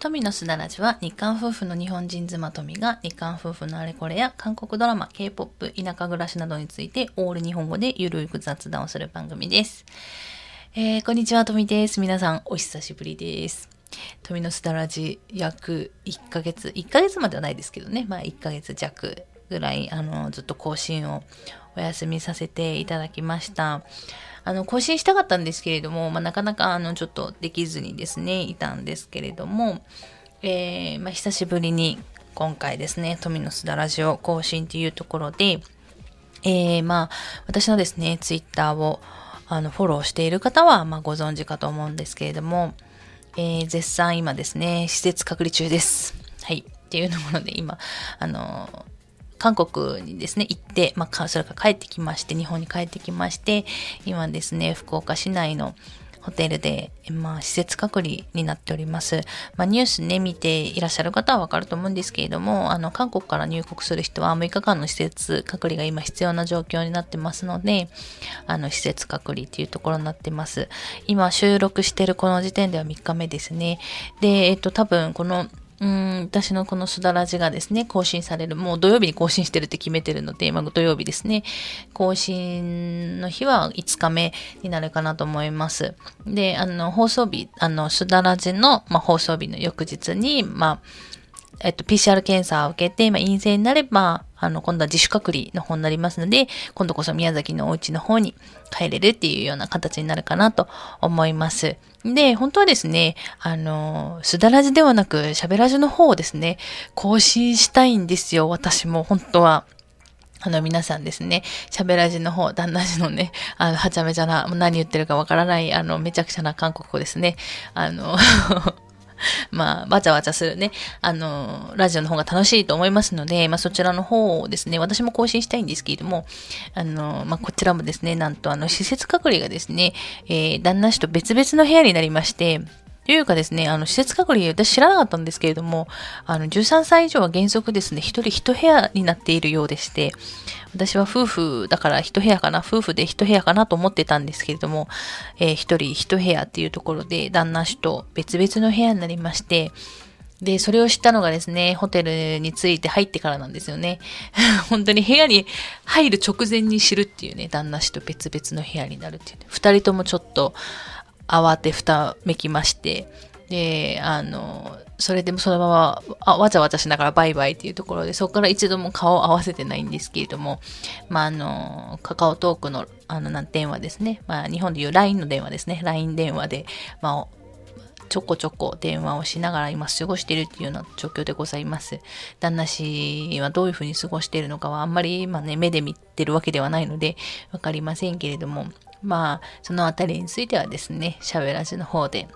富のすだらじは日韓夫婦の日本人妻富が日韓夫婦のあれこれや韓国ドラマ、K-POP、田舎暮らしなどについてオール日本語でゆるく雑談をする番組です。えー、こんにちは、富です。皆さんお久しぶりです。富のすだらじ約1ヶ月、1ヶ月まではないですけどね、まあ1ヶ月弱ぐらい、あの、ずっと更新をお休みさせていただきました。あの、更新したかったんですけれども、まあ、なかなか、あの、ちょっとできずにですね、いたんですけれども、えー、まあ、久しぶりに、今回ですね、富のすだラジオ更新というところで、えー、まあ、私のですね、ツイッターを、あの、フォローしている方は、まあ、ご存知かと思うんですけれども、えー、絶賛今ですね、施設隔離中です。はい。っていうところで、今、あの、韓国にですね、行って、まあ、それから帰ってきまして、日本に帰ってきまして、今ですね、福岡市内のホテルで、まあ、施設隔離になっております。まあ、ニュースね、見ていらっしゃる方はわかると思うんですけれども、あの、韓国から入国する人は6日間の施設隔離が今必要な状況になってますので、あの、施設隔離っていうところになってます。今、収録してるこの時点では3日目ですね。で、えっと、多分、この、うん、私のこのすだらじがですね、更新される。もう土曜日に更新してるって決めてるので、今土曜日ですね。更新の日は5日目になるかなと思います。で、あの、放送日、あの、すだらじの、まあ、放送日の翌日に、まあ、えっと、PCR 検査を受けて、まあ、陰性になれば、あの、今度は自主隔離の方になりますので、今度こそ宮崎のお家の方に帰れるっていうような形になるかなと思います。で、本当はですね、あの、すだらじではなく、喋らじの方をですね、更新したいんですよ、私も、本当は。あの、皆さんですね、喋らじの方、旦那じのね、あの、はちゃめちゃな、何言ってるかわからない、あの、めちゃくちゃな韓国語ですね。あの、まあ、わちゃわちゃするね、あの、ラジオの方が楽しいと思いますので、まあそちらの方をですね、私も更新したいんですけれども、あの、まあこちらもですね、なんとあの、施設隔離がですね、えー、旦那氏と別々の部屋になりまして、というかですね、あの、施設隔離、私知らなかったんですけれども、あの、13歳以上は原則ですね、一人一部屋になっているようでして、私は夫婦だから一部屋かな、夫婦で一部屋かなと思ってたんですけれども、えー、一人一部屋っていうところで、旦那氏と別々の部屋になりまして、で、それを知ったのがですね、ホテルに着いて入ってからなんですよね。本当に部屋に入る直前に知るっていうね、旦那氏と別々の部屋になるっていう、ね、二人ともちょっと慌てふためきまして、で、あの、それでもそのままわちゃわちゃしながらバイバイっていうところで、そこから一度も顔を合わせてないんですけれども、まあ、あの、カカオトークの、あの、なん電話ですね。まあ、日本でいう LINE の電話ですね。LINE 電話で、まあ、ちょこちょこ電話をしながら今過ごしているっていうような状況でございます。旦那氏はどういうふうに過ごしているのかはあんまり、まあね、目で見てるわけではないのでわかりませんけれども、まあ、そのあたりについてはですね、喋らずの方で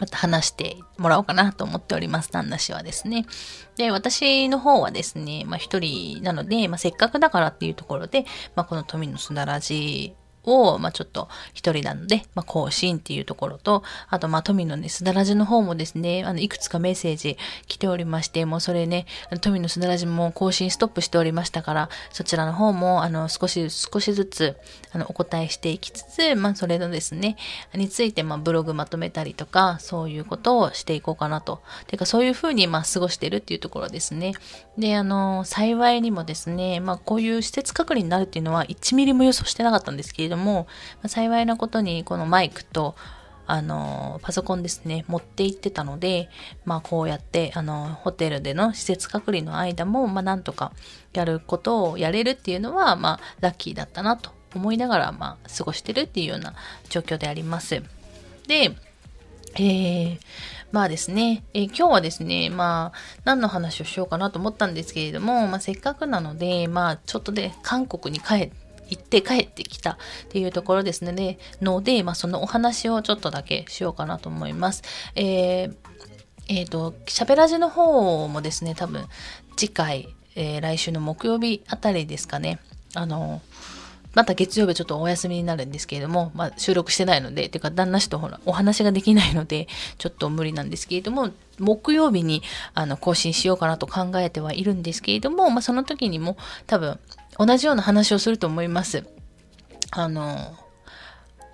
また話してもらおうかなと思っております、旦那氏はですね。で、私の方はですね、まあ一人なので、まあせっかくだからっていうところで、まあこの富のすだらじを、まあちょっと一人なので、まあ更新っていうところと、あとまあ富のね、すだらじの方もですね、あの、いくつかメッセージ来ておりまして、もうそれね、富のすだらじも更新ストップしておりましたから、そちらの方も、あの、少し、少しずつ、あの、お答えしていきつつ、まあそれのですね、について、まあブログまとめたりとか、そういうことをしていこうかなと。てか、そういうふうに、まあ過ごしてるっていうところですね。で、あの、幸いにもですね、まあこういう施設隔離になるっていうのは1ミリも予想してなかったんですけれども、ま、幸いなことにこのマイクと、あの、パソコンですね、持って行ってたので、まあこうやって、あの、ホテルでの施設隔離の間も、まあなんとかやることをやれるっていうのは、まあラッキーだったなと思いながら、まあ過ごしてるっていうような状況であります。で、えー、まあですね、えー、今日はですね、まあ、何の話をしようかなと思ったんですけれども、まあ、せっかくなので、まあ、ちょっとで韓国に帰って、行って帰ってきたっていうところですね。で、ので、まあ、そのお話をちょっとだけしようかなと思います。えー、えっ、ー、と、喋らじの方もですね、多分、次回、えー、来週の木曜日あたりですかね。あの、また月曜日ちょっとお休みになるんですけれども、まあ、収録してないので、てか旦那氏とほら、お話ができないので、ちょっと無理なんですけれども、木曜日にあの更新しようかなと考えてはいるんですけれども、まあ、その時にも多分同じような話をすると思います。あの、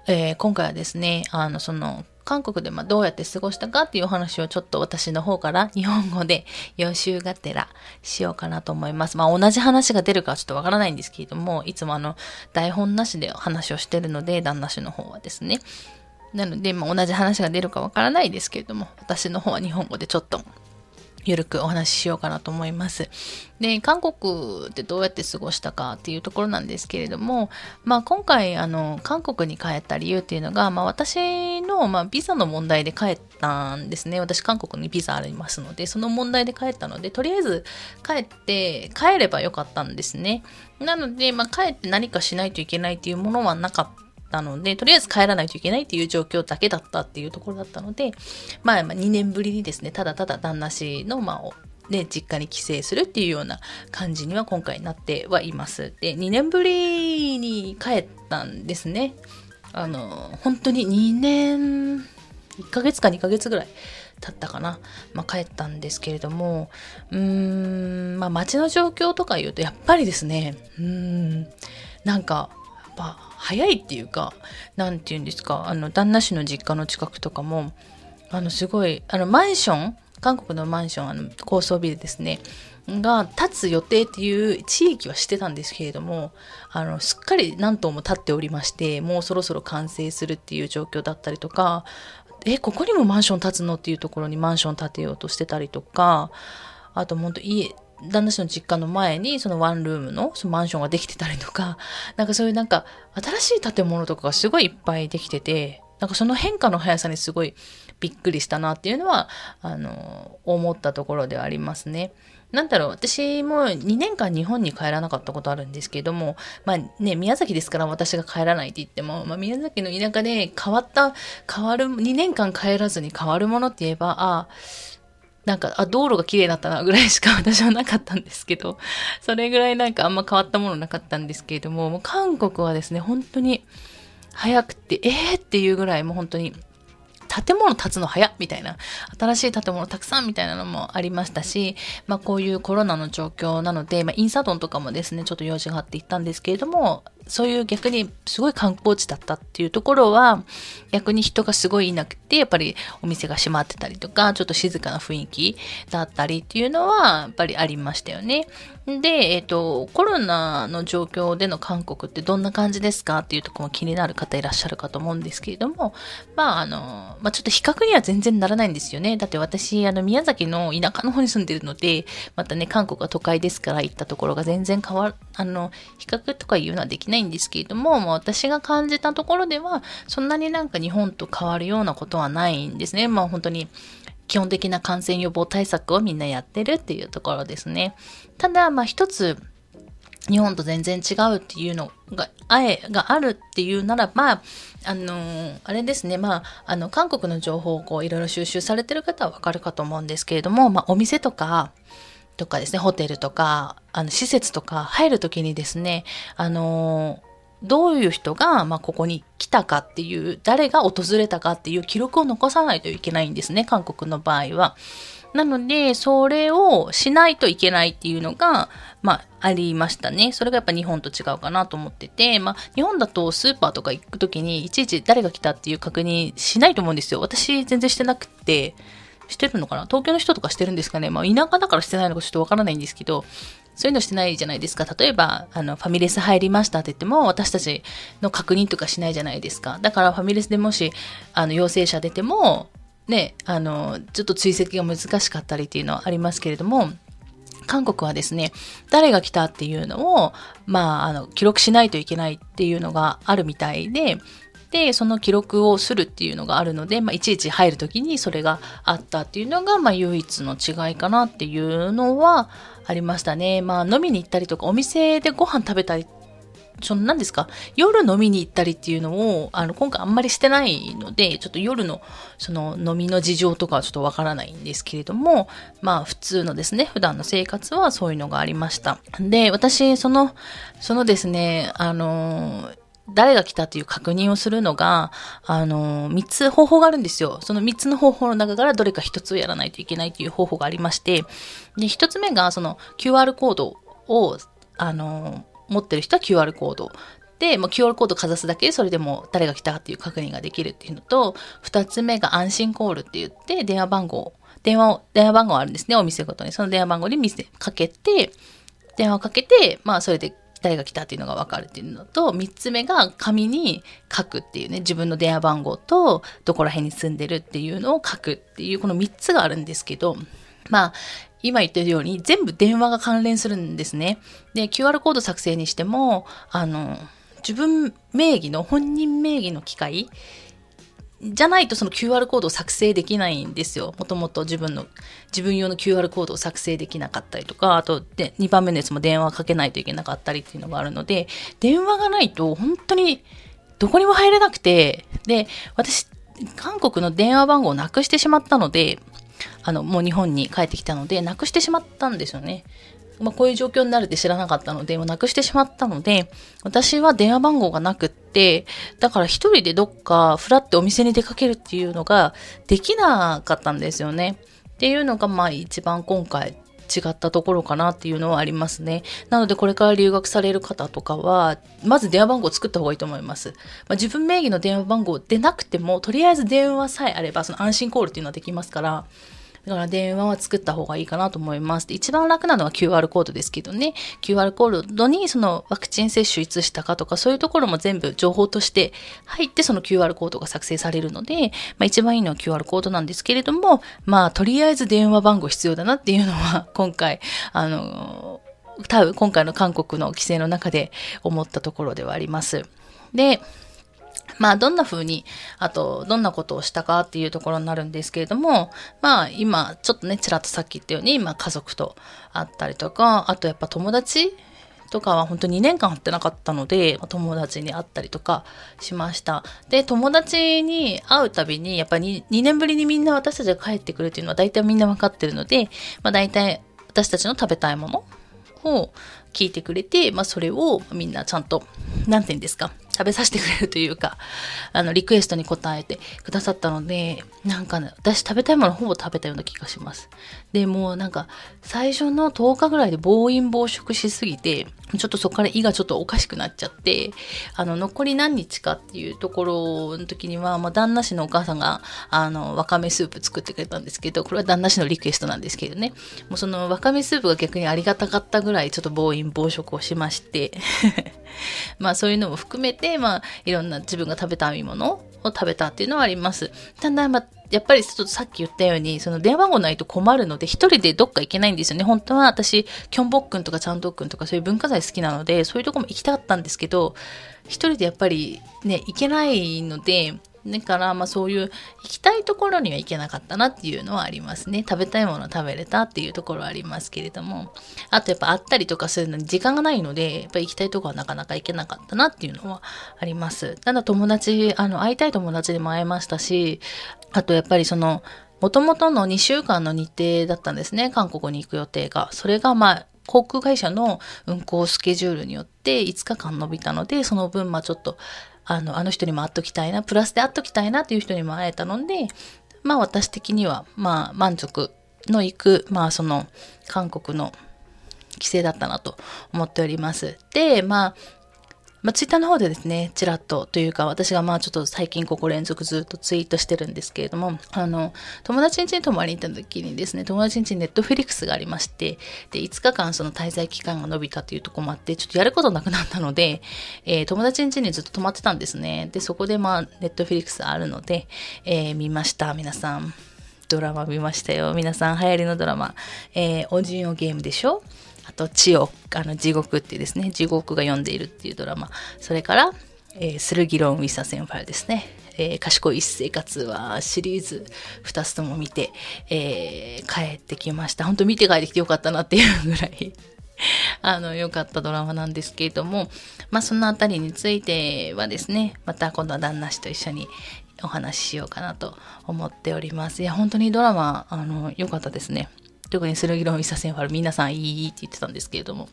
えー、今回はですね、あの、その、韓国でまどうやって過ごしたかっていうお話をちょっと私の方から日本語で予習がてらしようかなと思います。まあ同じ話が出るかはちょっとわからないんですけれども、いつもあの台本なしで話をしてるので、旦那氏の方はですね。なので、まあ、同じ話が出るかわからないですけれども、私の方は日本語でちょっとゆるくお話ししようかなと思います。で、韓国でどうやって過ごしたかっていうところなんですけれども、まあ今回、あの、韓国に帰った理由っていうのが、まあ私の、まあビザの問題で帰ったんですね。私韓国にビザありますので、その問題で帰ったので、とりあえず帰って、帰ればよかったんですね。なので、まあ帰って何かしないといけないっていうものはなかった。たので、とりあえず帰らないといけないっていう状況だけだったっていうところだったので、まあ、まあ2年ぶりにですね、ただただ旦那氏の、まあ、ね、実家に帰省するっていうような感じには今回なってはいます。で、2年ぶりに帰ったんですね。あの、本当に2年、1ヶ月か2ヶ月ぐらい経ったかな。まあ、帰ったんですけれども、うーん、まあ、街の状況とか言うと、やっぱりですね、うーん、なんか、やっぱ、早いっていうか、なんて言うんですか、あの、旦那氏の実家の近くとかも、あの、すごい、あの、マンション、韓国のマンション、あの、高層ビルですね、が建つ予定っていう地域はしてたんですけれども、あの、すっかり何棟も建っておりまして、もうそろそろ完成するっていう状況だったりとか、え、ここにもマンション建つの？っていうところにマンション建てようとしてたりとか、あと本当家、旦那氏の実家の前にそのワンルームのそのマンションができてたりとか、なんかそういうなんか新しい建物とかがすごいいっぱいできてて、なんかその変化の速さにすごいびっくりしたなっていうのは、あの、思ったところではありますね。なんだろう、私も2年間日本に帰らなかったことあるんですけども、まあね、宮崎ですから私が帰らないって言っても、まあ宮崎の田舎で変わった、変わる、2年間帰らずに変わるものって言えば、ああ、なんか、あ、道路が綺麗だったなぐらいしか私はなかったんですけど、それぐらいなんかあんま変わったものなかったんですけれども、もう韓国はですね、本当に早くて、えーっていうぐらいもう本当に建物建つの早みたいな、新しい建物たくさんみたいなのもありましたし、まあこういうコロナの状況なので、まあインサドンとかもですね、ちょっと用事があって行ったんですけれども、そういう逆にすごい観光地だったっていうところは、逆に人がすごいいなくて、やっぱりお店が閉まってたりとか、ちょっと静かな雰囲気だったりっていうのは、やっぱりありましたよね。で、えっ、ー、と、コロナの状況での韓国ってどんな感じですかっていうとこも気になる方いらっしゃるかと思うんですけれども、まあ、あの、まあ、ちょっと比較には全然ならないんですよね。だって私、あの、宮崎の田舎の方に住んでるので、またね、韓国は都会ですから行ったところが全然変わる、あの、比較とかいうのはできないんですけれども、もう私が感じたところでは、そんなになんか日本と変わるようなことはないんですね。まあ本当に、基本的な感染予防対策をみんなやってるっていうところですね。ただ、まあ一つ、日本と全然違うっていうのが、あえがあるっていうならば、あの、あれですね、まあ、あの、韓国の情報をこう、いろいろ収集されてる方はわかるかと思うんですけれども、まあ、お店とか、とかですね、ホテルとか、あの、施設とか入るときにですね、あのどういう人が、まあ、ここに来たかっていう、誰が訪れたかっていう記録を残さないといけないんですね、韓国の場合は。なので、それをしないといけないっていうのが、まあ、ありましたね。それがやっぱ日本と違うかなと思ってて、まあ、日本だとスーパーとか行くときに、いちいち誰が来たっていう確認しないと思うんですよ。私全然してなくて、してるのかな？東京の人とかしてるんですかね？まあ、田舎だからしてないのかちょっとわからないんですけど、そういうのしてないじゃないですか。例えば、あの、ファミレス入りましたって言っても、私たちの確認とかしないじゃないですか。だからファミレスでもし、あの、陽性者出ても、ね、あの、ちょっと追跡が難しかったりっていうのはありますけれども、韓国はですね、誰が来たっていうのを、まあ、あの、記録しないといけないっていうのがあるみたいで、で、その記録をするっていうのがあるので、まあ、いちいち入るときにそれがあったっていうのが、まあ、唯一の違いかなっていうのは、ありましたね。まあ飲みに行ったりとか、お店でご飯食べたり、その何ですか、夜飲みに行ったりっていうのを、あの、今回あんまりしてないので、ちょっと夜の、その飲みの事情とかはちょっとわからないんですけれども、まあ普通のですね、普段の生活はそういうのがありました。で、私、その、そのですね、あの、誰が来たっていう確認をするのが、あの、三つ方法があるんですよ。その三つの方法の中からどれか一つをやらないといけないという方法がありまして、で、一つ目が、その QR コードを、あの、持ってる人は QR コード。で、もう QR コードかざすだけでそれでも誰が来たっていう確認ができるっていうのと、二つ目が安心コールって言って電話番号、電話を、電話番号あるんですね、お店ごとに。その電話番号に店かけて、電話をかけて、まあそれで誰が来たっていうのが分かるっていうのと、3つ目が紙に書くっていうね、自分の電話番号とどこら辺に住んでるっていうのを書くっていう、この3つがあるんですけど、まあ、今言ってるように全部電話が関連するんですね。で、QR コード作成にしても、あの、自分名義の本人名義の機械じゃないとその QR コードを作成できないんですよ。もともと自分の、自分用の QR コードを作成できなかったりとか、あとで2番目のやつも電話かけないといけなかったりっていうのがあるので、電話がないと本当にどこにも入れなくて、で、私、韓国の電話番号をなくしてしまったので、あの、もう日本に帰ってきたので、なくしてしまったんですよね。まあ、こういう状況になるって知らなかったので、もうなくしてしまったので、私は電話番号がなくって、だから一人でどっかフラってお店に出かけるっていうのができなかったんですよね。っていうのが、まあ一番今回違ったところかなっていうのはありますね。なのでこれから留学される方とかは、まず電話番号を作った方がいいと思います。まあ、自分名義の電話番号でなくても、とりあえず電話さえあれば、その安心コールっていうのはできますから、だから電話は作った方がいいかなと思います。一番楽なのは QR コードですけどね、QR コードにそのワクチン接種いつしたかとかそういうところも全部情報として入ってその QR コードが作成されるので、まあ一番いいのは QR コードなんですけれども、まあとりあえず電話番号必要だなっていうのは 今回、あの、多分今回の韓国の規制の中で思ったところではあります。で、まあ、どんな風に、あと、どんなことをしたかっていうところになるんですけれども、まあ、今、ちょっとね、ちらっとさっき言ったように、まあ、家族と会ったりとか、あとやっぱ友達とかは本当2年間会ってなかったので、友達に会ったりとかしました。で、友達に会うたびに、やっぱり 2, 2年ぶりにみんな私たちが帰ってくるっていうのは大体みんな分かってるので、まあ大体私たちの食べたいものを聞いてくれて、まあそれをみんなちゃんと、なんて言うんですか、食べさせてくれるというか、あの、リクエストに応えてくださったので、なんかね、私食べたいものほぼ食べたような気がします。で、もうなんか、最初の10日ぐらいで暴飲暴食しすぎて、ちょっとそこから胃がちょっとおかしくなっちゃって、あの、残り何日かっていうところの時には、まあ、旦那氏のお母さんが、あの、わかめスープ作ってくれたんですけど、これは旦那氏のリクエストなんですけどね、もうそのわかめスープが逆にありがたかったぐらい、ちょっと暴飲暴食をしまして、まあ、そういうのも含めて、まあ、いろんな自分が食べた編み物を食べたっていうのはあります。ただ、まあ、やっぱりちょっとさっき言ったように、その電話番号ないと困るので、一人でどっか行けないんですよね。本当は私、キョンボックンとかチャンドックンとかそういう文化財好きなので、そういうとこも行きたかったんですけど、一人でやっぱりね、行けないので、だから、まあそういう行きたいところには行けなかったなっていうのはありますね。食べたいもの食べれたっていうところはありますけれども、あとやっぱ会ったりとかするのに時間がないので、やっぱ行きたいとこはなかなか行けなかったなっていうのはあります。ただ友達、あの、会いたい友達でも会えましたし、あとやっぱりその、もともとの2週間の日程だったんですね。韓国に行く予定が。それがまあ、航空会社の運航スケジュールによって5日間伸びたので、その分、まあちょっとあの、あの人にも会っときたいな、プラスで会っときたいなという人にも会えたので、まあ私的には、まあ満足のいく、まあその韓国の規制だったなと思っております。で、まあまあ、ツイッターの方でですね、ちらっとというか、私がまあちょっと最近ここ連続ずっとツイートしてるんですけれども、あの、友達ん家に泊まりに行った時にですね、友達ん家にネットフリックスがありまして、で、5日間その滞在期間が伸びたというとこもあって、ちょっとやることなくなったので、えー、友達ん家にずっと泊まってたんですね。で、そこでまあ、ネットフリックスあるので、えー、見ました、皆さん。ドラマ見ましたよ。皆さん流行りのドラマ。えー、オジンオゲームでしょ？あと、地を、あの、地獄っていうですね、地獄が読んでいるっていうドラマ。それから、えー、スルギロン・ウィサセンファイルですね。えー、賢い一生活はシリーズ2つとも見て、えー、帰ってきました。本当見て帰ってきてよかったなっていうぐらい あの、良かったドラマなんですけれども、まあ、そのあたりについてはですね、また今度は旦那氏と一緒にお話ししようかなと思っております。いや、本当にドラマ、あの、良かったですね。特にスルギロンイサセンファル皆さんいいって言ってたんですけれども、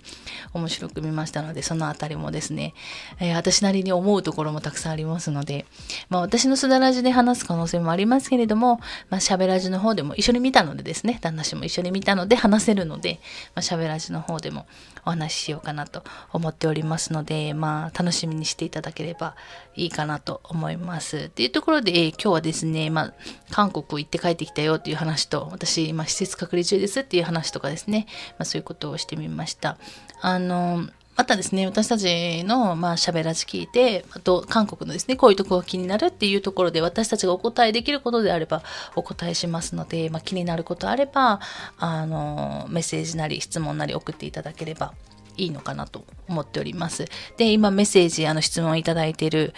面白く見ましたので、そのあたりもですね、えー、私なりに思うところもたくさんありますので、まあ私のすだらじで話す可能性もありますけれども、まあ喋らじの方でも一緒に見たのでですね、旦那氏も一緒に見たので話せるので、まあ喋らじの方でもお話ししようかなと思っておりますので、まあ楽しみにしていただければいいかなと思います。っていうところで、えー、今日はですね、まあ韓国行って帰ってきたよっていう話と、私今施設隔離中ですすっていう話とかですね、まあそういうことをしてみました。あの、またですね、私たちの、まあ、喋らず聞いて、あと、韓国のですね、こういうとこが気になるっていうところで、私たちがお答えできることであれば、お答えしますので、まあ、気になることあれば、あの、メッセージなり、質問なり送っていただければいいのかなと思っております。で、今メッセージ、あの、質問いただいている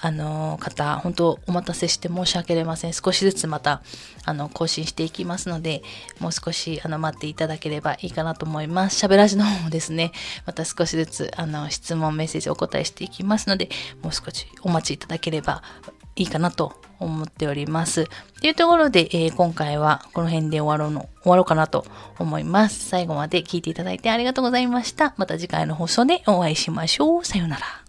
あの方、本当お待たせして申し訳ありません。少しずつまた、あの、更新していきますので、もう少し、あの、待っていただければいいかなと思います。喋らじの方もですね、また少しずつ、あの、質問、メッセージお答えしていきますので、もう少しお待ちいただければいいかなと思っております。というところで、えー、今回はこの辺で終わろうの、終わろうかなと思います。最後まで聞いていただいてありがとうございました。また次回の放送でお会いしましょう。さようなら。